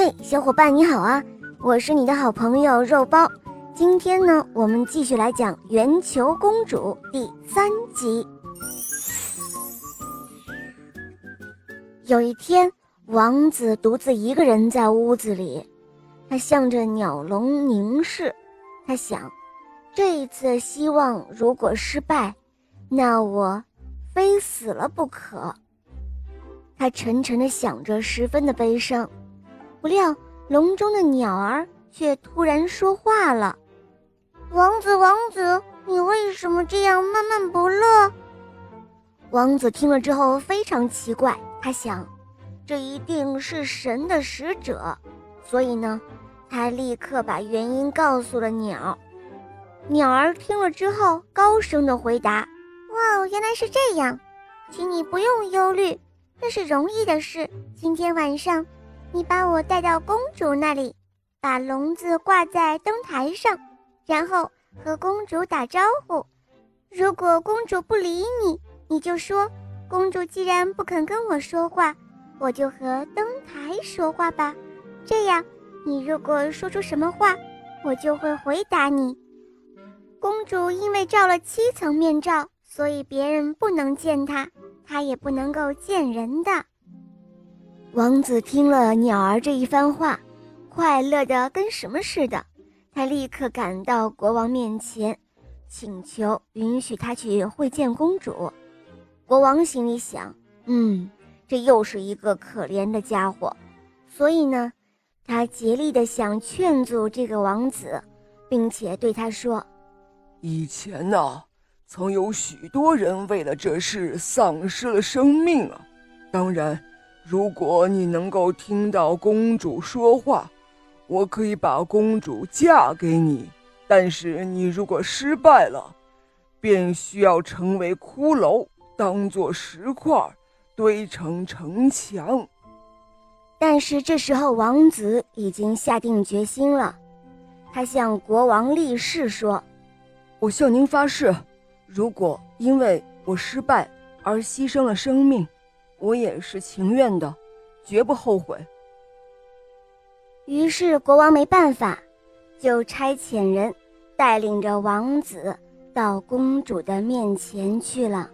嘿，小伙伴你好啊！我是你的好朋友肉包。今天呢，我们继续来讲《圆球公主》第三集。有一天，王子独自一个人在屋子里，他向着鸟笼凝视。他想，这一次希望如果失败，那我非死了不可。他沉沉的想着，十分的悲伤。不料，笼中的鸟儿却突然说话了：“王子，王子，你为什么这样闷闷不乐？”王子听了之后非常奇怪，他想，这一定是神的使者，所以呢，他立刻把原因告诉了鸟。鸟儿听了之后，高声的回答：“哇，原来是这样，请你不用忧虑，那是容易的事。今天晚上。”你把我带到公主那里，把笼子挂在灯台上，然后和公主打招呼。如果公主不理你，你就说：“公主既然不肯跟我说话，我就和灯台说话吧。”这样，你如果说出什么话，我就会回答你。公主因为罩了七层面罩，所以别人不能见她，她也不能够见人的。王子听了鸟儿这一番话，快乐的跟什么似的。他立刻赶到国王面前，请求允许他去会见公主。国王心里想：嗯，这又是一个可怜的家伙。所以呢，他竭力的想劝阻这个王子，并且对他说：“以前呢，曾有许多人为了这事丧失了生命啊。当然。”如果你能够听到公主说话，我可以把公主嫁给你。但是你如果失败了，便需要成为骷髅，当做石块堆成城墙。但是这时候，王子已经下定决心了。他向国王立誓说：“我向您发誓，如果因为我失败而牺牲了生命。”我也是情愿的，绝不后悔。于是国王没办法，就差遣人带领着王子到公主的面前去了。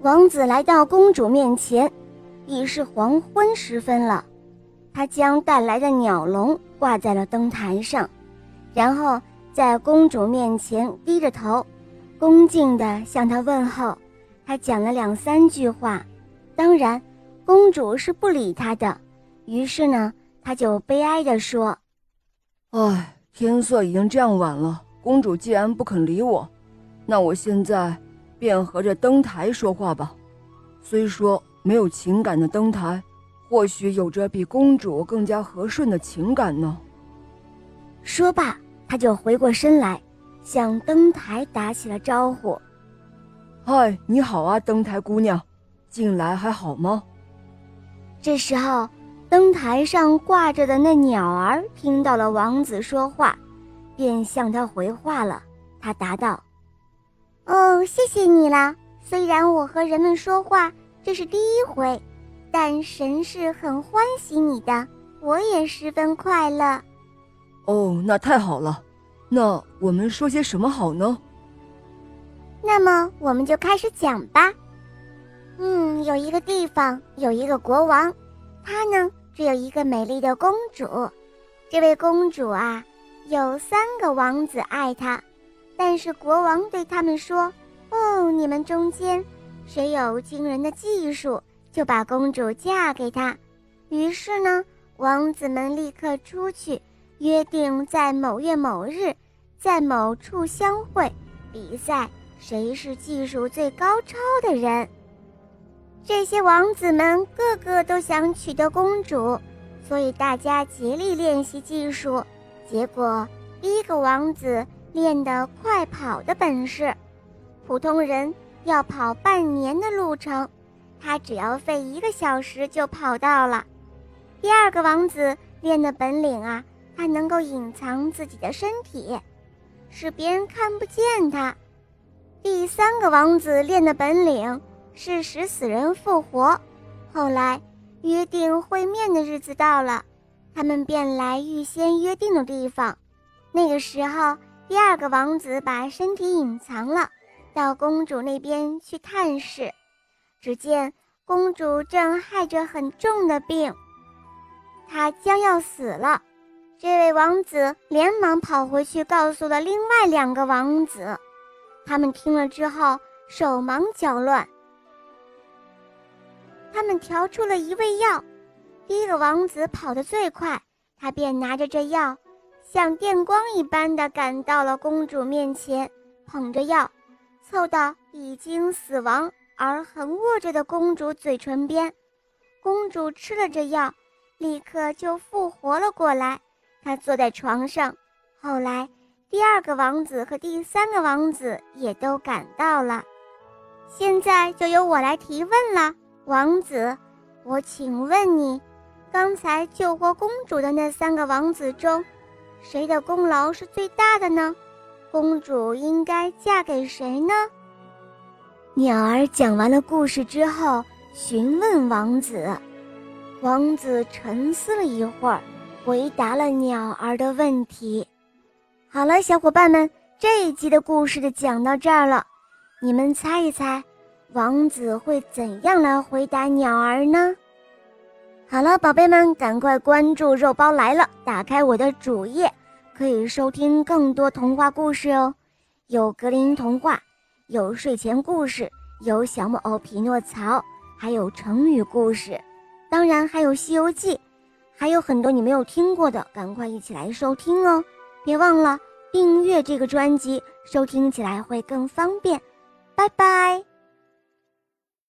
王子来到公主面前，已是黄昏时分了。他将带来的鸟笼挂在了灯台上，然后在公主面前低着头，恭敬地向她问候。他讲了两三句话。当然，公主是不理他的。于是呢，他就悲哀地说：“唉，天色已经这样晚了，公主既然不肯理我，那我现在便和这灯台说话吧。虽说没有情感的灯台，或许有着比公主更加和顺的情感呢。”说罢，他就回过身来，向灯台打起了招呼：“嗨，你好啊，灯台姑娘。”近来还好吗？这时候，灯台上挂着的那鸟儿听到了王子说话，便向他回话了。他答道：“哦，谢谢你了。虽然我和人们说话这是第一回，但神是很欢喜你的，我也十分快乐。”哦，那太好了。那我们说些什么好呢？那么我们就开始讲吧。嗯，有一个地方有一个国王，他呢只有一个美丽的公主。这位公主啊，有三个王子爱她，但是国王对他们说：“哦，你们中间谁有惊人的技术，就把公主嫁给他。”于是呢，王子们立刻出去约定，在某月某日，在某处相会，比赛谁是技术最高超的人。这些王子们个个都想娶得公主，所以大家竭力练习技术。结果，第一个王子练得快跑的本事，普通人要跑半年的路程，他只要费一个小时就跑到了。第二个王子练的本领啊，他能够隐藏自己的身体，使别人看不见他。第三个王子练的本领。是使死人复活。后来约定会面的日子到了，他们便来预先约定的地方。那个时候，第二个王子把身体隐藏了，到公主那边去探视。只见公主正害着很重的病，她将要死了。这位王子连忙跑回去，告诉了另外两个王子。他们听了之后，手忙脚乱。他们调出了一味药。第一个王子跑得最快，他便拿着这药，像电光一般的赶到了公主面前，捧着药，凑到已经死亡而横卧着的公主嘴唇边。公主吃了这药，立刻就复活了过来。她坐在床上，后来第二个王子和第三个王子也都赶到了。现在就由我来提问了，王子，我请问你，刚才救活公主的那三个王子中，谁的功劳是最大的呢？公主应该嫁给谁呢？鸟儿讲完了故事之后，询问王子。王子沉思了一会儿。回答了鸟儿的问题。好了，小伙伴们，这一集的故事就讲到这儿了。你们猜一猜，王子会怎样来回答鸟儿呢？好了，宝贝们，赶快关注“肉包来了”，打开我的主页，可以收听更多童话故事哦。有格林童话，有睡前故事，有小木偶匹诺曹，还有成语故事，当然还有《西游记》。还有很多你没有听过的，赶快一起来收听哦！别忘了订阅这个专辑，收听起来会更方便。拜拜。